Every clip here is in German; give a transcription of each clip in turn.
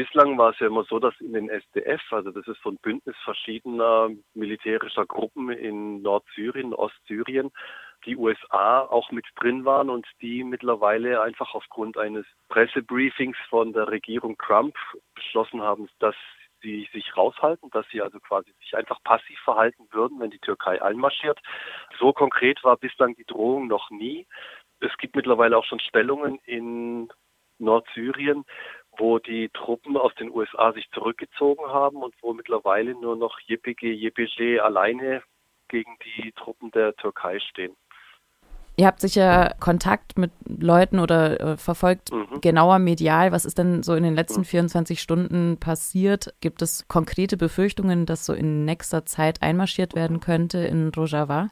bislang war es ja immer so, dass in den SDF, also das ist so ein Bündnis verschiedener militärischer Gruppen in Nordsyrien, Ostsyrien, die USA auch mit drin waren und die mittlerweile einfach aufgrund eines Pressebriefings von der Regierung Trump beschlossen haben, dass sie sich raushalten, dass sie also quasi sich einfach passiv verhalten würden, wenn die Türkei einmarschiert. So konkret war bislang die Drohung noch nie. Es gibt mittlerweile auch schon Stellungen in Nordsyrien, wo die Truppen aus den USA sich zurückgezogen haben und wo mittlerweile nur noch JPG, JPG alleine gegen die Truppen der Türkei stehen. Ihr habt sicher Kontakt mit Leuten oder äh, verfolgt mhm. genauer medial. Was ist denn so in den letzten 24 mhm. Stunden passiert? Gibt es konkrete Befürchtungen, dass so in nächster Zeit einmarschiert werden könnte in Rojava?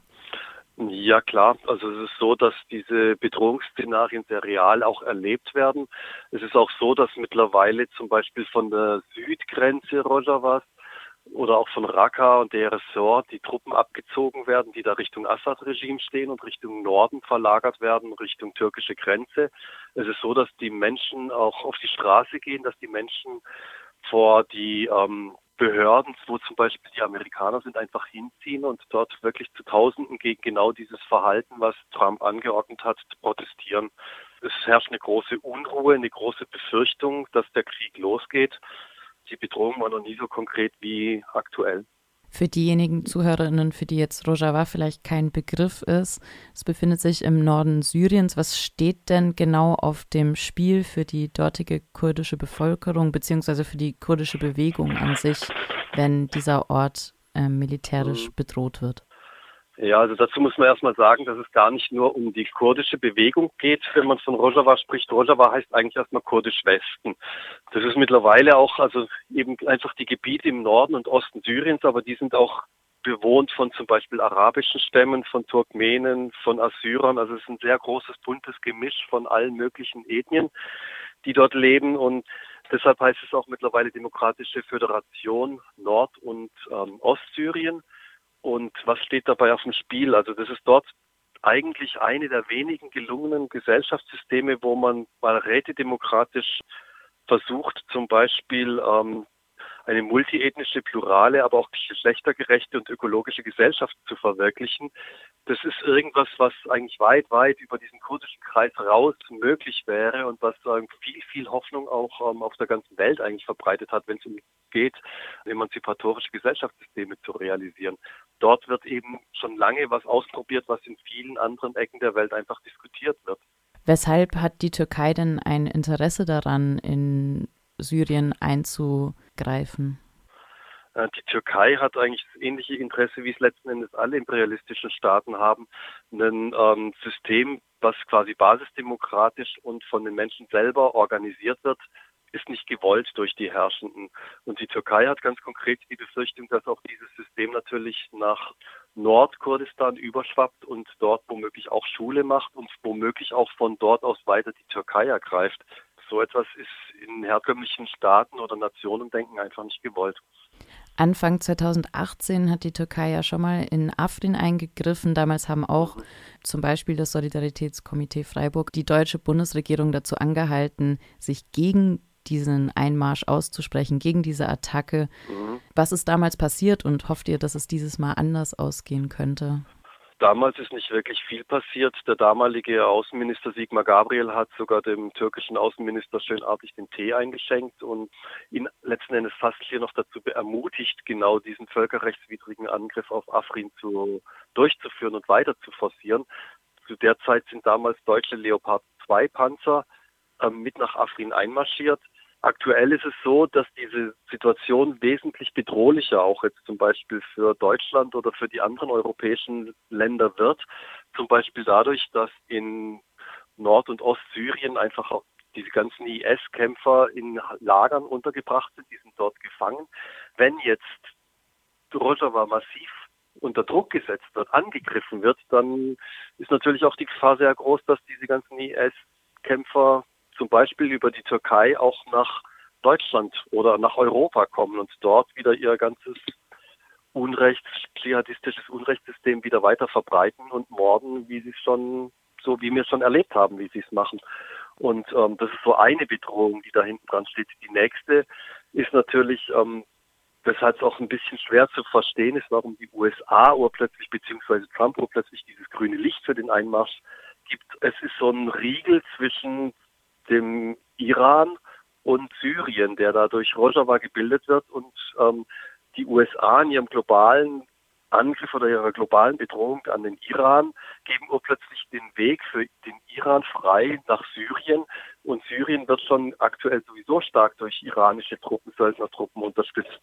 Ja klar, also es ist so, dass diese Bedrohungsszenarien sehr real auch erlebt werden. Es ist auch so, dass mittlerweile zum Beispiel von der Südgrenze Rojavas oder auch von Raqqa und der Ressort die Truppen abgezogen werden, die da Richtung Assad-Regime stehen und Richtung Norden verlagert werden, Richtung türkische Grenze. Es ist so, dass die Menschen auch auf die Straße gehen, dass die Menschen vor die ähm, Behörden, wo zum Beispiel die Amerikaner sind, einfach hinziehen und dort wirklich zu Tausenden gegen genau dieses Verhalten, was Trump angeordnet hat, protestieren. Es herrscht eine große Unruhe, eine große Befürchtung, dass der Krieg losgeht die Bedrohung war noch nie so konkret wie aktuell. Für diejenigen Zuhörerinnen, für die jetzt Rojava vielleicht kein Begriff ist, es befindet sich im Norden Syriens. Was steht denn genau auf dem Spiel für die dortige kurdische Bevölkerung beziehungsweise für die kurdische Bewegung an sich, wenn dieser Ort äh, militärisch bedroht wird? Ja, also dazu muss man erstmal sagen, dass es gar nicht nur um die kurdische Bewegung geht, wenn man von Rojava spricht. Rojava heißt eigentlich erstmal kurdisch Westen. Das ist mittlerweile auch, also eben einfach die Gebiete im Norden und Osten Syriens, aber die sind auch bewohnt von zum Beispiel arabischen Stämmen, von Turkmenen, von Assyrern. Also es ist ein sehr großes, buntes Gemisch von allen möglichen Ethnien, die dort leben und deshalb heißt es auch mittlerweile Demokratische Föderation Nord- und ähm, Ostsyrien. Und was steht dabei auf dem Spiel? Also das ist dort eigentlich eine der wenigen gelungenen Gesellschaftssysteme, wo man mal rätedemokratisch versucht, zum Beispiel ähm, eine multiethnische, plurale, aber auch geschlechtergerechte und ökologische Gesellschaft zu verwirklichen. Das ist irgendwas, was eigentlich weit, weit über diesen kurdischen Kreis raus möglich wäre und was ähm, viel, viel Hoffnung auch ähm, auf der ganzen Welt eigentlich verbreitet hat, wenn es um geht, emanzipatorische Gesellschaftssysteme zu realisieren. Dort wird eben schon lange was ausprobiert, was in vielen anderen Ecken der Welt einfach diskutiert wird. Weshalb hat die Türkei denn ein Interesse daran, in Syrien einzugreifen? Äh, die Türkei hat eigentlich das ähnliche Interesse, wie es letzten Endes alle imperialistischen Staaten haben, ein ähm, System, was quasi basisdemokratisch und von den Menschen selber organisiert wird, ist nicht gewollt durch die Herrschenden. Und die Türkei hat ganz konkret die Befürchtung, dass auch dieses System natürlich nach Nordkurdistan überschwappt und dort womöglich auch Schule macht und womöglich auch von dort aus weiter die Türkei ergreift so etwas ist in herkömmlichen Staaten oder Nationendenken einfach nicht gewollt. Anfang 2018 hat die Türkei ja schon mal in Afrin eingegriffen. Damals haben auch mhm. zum Beispiel das Solidaritätskomitee Freiburg die deutsche Bundesregierung dazu angehalten, sich gegen diesen Einmarsch auszusprechen, gegen diese Attacke. Mhm. Was ist damals passiert und hofft ihr, dass es dieses Mal anders ausgehen könnte? Damals ist nicht wirklich viel passiert. Der damalige Außenminister Sigmar Gabriel hat sogar dem türkischen Außenminister schönartig den Tee eingeschenkt und ihn letzten Endes fast hier noch dazu ermutigt, genau diesen völkerrechtswidrigen Angriff auf Afrin zu, durchzuführen und weiter zu forcieren. Zu der Zeit sind damals deutsche Leopard 2 Panzer äh, mit nach Afrin einmarschiert. Aktuell ist es so, dass diese Situation wesentlich bedrohlicher auch jetzt zum Beispiel für Deutschland oder für die anderen europäischen Länder wird. Zum Beispiel dadurch, dass in Nord- und Ostsyrien einfach diese ganzen IS-Kämpfer in Lagern untergebracht sind, die sind dort gefangen. Wenn jetzt Rojava massiv unter Druck gesetzt wird, angegriffen wird, dann ist natürlich auch die Gefahr sehr groß, dass diese ganzen IS-Kämpfer zum Beispiel über die Türkei auch nach Deutschland oder nach Europa kommen und dort wieder ihr ganzes Unrechts, dschihadistisches Unrechtssystem wieder weiter verbreiten und morden, wie sie es schon, so wie wir es schon erlebt haben, wie sie es machen. Und ähm, das ist so eine Bedrohung, die da hinten dran steht. Die nächste ist natürlich, ähm, weshalb es auch ein bisschen schwer zu verstehen ist, warum die USA urplötzlich, beziehungsweise Trump urplötzlich dieses grüne Licht für den Einmarsch gibt. Es ist so ein Riegel zwischen dem Iran und Syrien, der da durch Rojava gebildet wird und ähm, die USA in ihrem globalen Angriff oder ihrer globalen Bedrohung an den Iran geben urplötzlich den Weg für den Iran frei nach Syrien. Und Syrien wird schon aktuell sowieso stark durch iranische Truppen, Söldnertruppen unterstützt.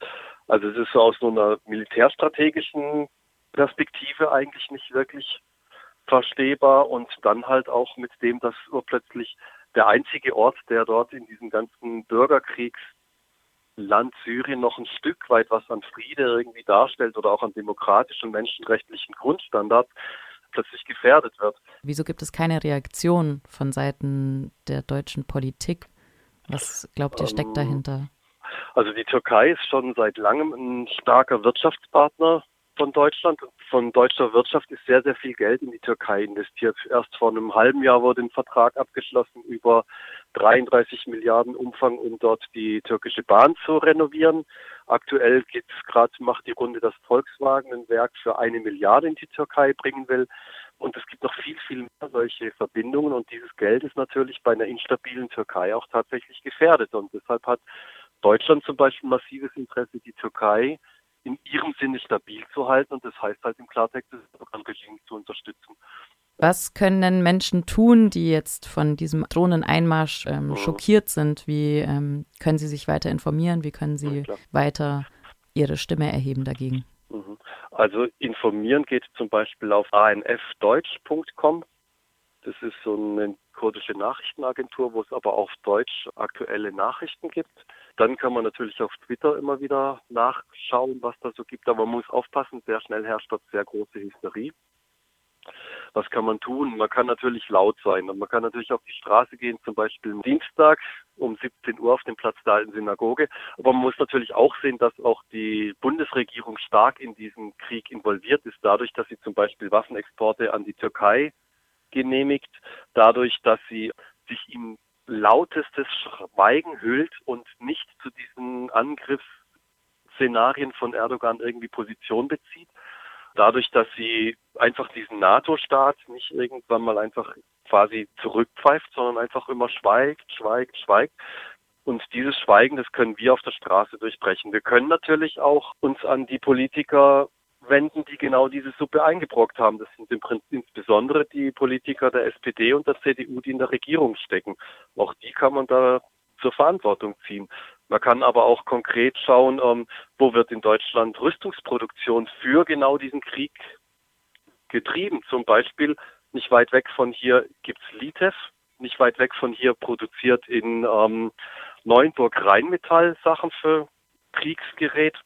Also es ist so aus so einer militärstrategischen Perspektive eigentlich nicht wirklich verstehbar und dann halt auch mit dem, dass urplötzlich der einzige Ort, der dort in diesem ganzen Bürgerkriegs Land Syrien noch ein Stück weit was an Friede irgendwie darstellt oder auch an demokratischen menschenrechtlichen Grundstandards, plötzlich gefährdet wird. Wieso gibt es keine Reaktion von Seiten der deutschen Politik? Was glaubt ihr steckt ähm, dahinter? Also die Türkei ist schon seit langem ein starker Wirtschaftspartner von Deutschland. Von deutscher Wirtschaft ist sehr, sehr viel Geld in die Türkei investiert. Erst vor einem halben Jahr wurde ein Vertrag abgeschlossen über 33 Milliarden Umfang, um dort die türkische Bahn zu renovieren. Aktuell geht's gerade, macht die Runde, dass Volkswagen ein Werk für eine Milliarde in die Türkei bringen will. Und es gibt noch viel, viel mehr solche Verbindungen. Und dieses Geld ist natürlich bei einer instabilen Türkei auch tatsächlich gefährdet. Und deshalb hat Deutschland zum Beispiel massives Interesse, die Türkei in ihrem Sinne stabil zu halten. Und das heißt halt im Klartext, das Programmregime zu unterstützen. Was können denn Menschen tun, die jetzt von diesem Drohneneinmarsch ähm, mhm. schockiert sind? Wie ähm, können sie sich weiter informieren? Wie können sie ja, weiter ihre Stimme erheben dagegen? Mhm. Also informieren geht zum Beispiel auf anfdeutsch.com. Das ist so eine kurdische Nachrichtenagentur, wo es aber auf Deutsch aktuelle Nachrichten gibt. Dann kann man natürlich auf Twitter immer wieder nachschauen, was da so gibt, aber man muss aufpassen, sehr schnell herrscht dort sehr große Hysterie. Was kann man tun? Man kann natürlich laut sein und man kann natürlich auf die Straße gehen, zum Beispiel am Dienstag um 17 Uhr auf dem Platz der alten Synagoge. Aber man muss natürlich auch sehen, dass auch die Bundesregierung stark in diesen Krieg involviert ist, dadurch, dass sie zum Beispiel Waffenexporte an die Türkei genehmigt, dadurch, dass sie sich im lautestes Schweigen hüllt und nicht zu diesen Angriffsszenarien von Erdogan irgendwie Position bezieht dadurch, dass sie einfach diesen NATO-Staat nicht irgendwann mal einfach quasi zurückpfeift, sondern einfach immer schweigt, schweigt, schweigt. Und dieses Schweigen, das können wir auf der Straße durchbrechen. Wir können natürlich auch uns an die Politiker wenden, die genau diese Suppe eingebrockt haben. Das sind im Prinzip insbesondere die Politiker der SPD und der CDU, die in der Regierung stecken. Auch die kann man da zur Verantwortung ziehen. Man kann aber auch konkret schauen, ähm, wo wird in Deutschland Rüstungsproduktion für genau diesen Krieg getrieben. Zum Beispiel nicht weit weg von hier gibt's Litev, nicht weit weg von hier produziert in ähm, Neuenburg Rheinmetall Sachen für Kriegsgerät.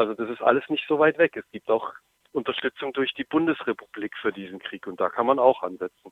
Also das ist alles nicht so weit weg. Es gibt auch Unterstützung durch die Bundesrepublik für diesen Krieg und da kann man auch ansetzen.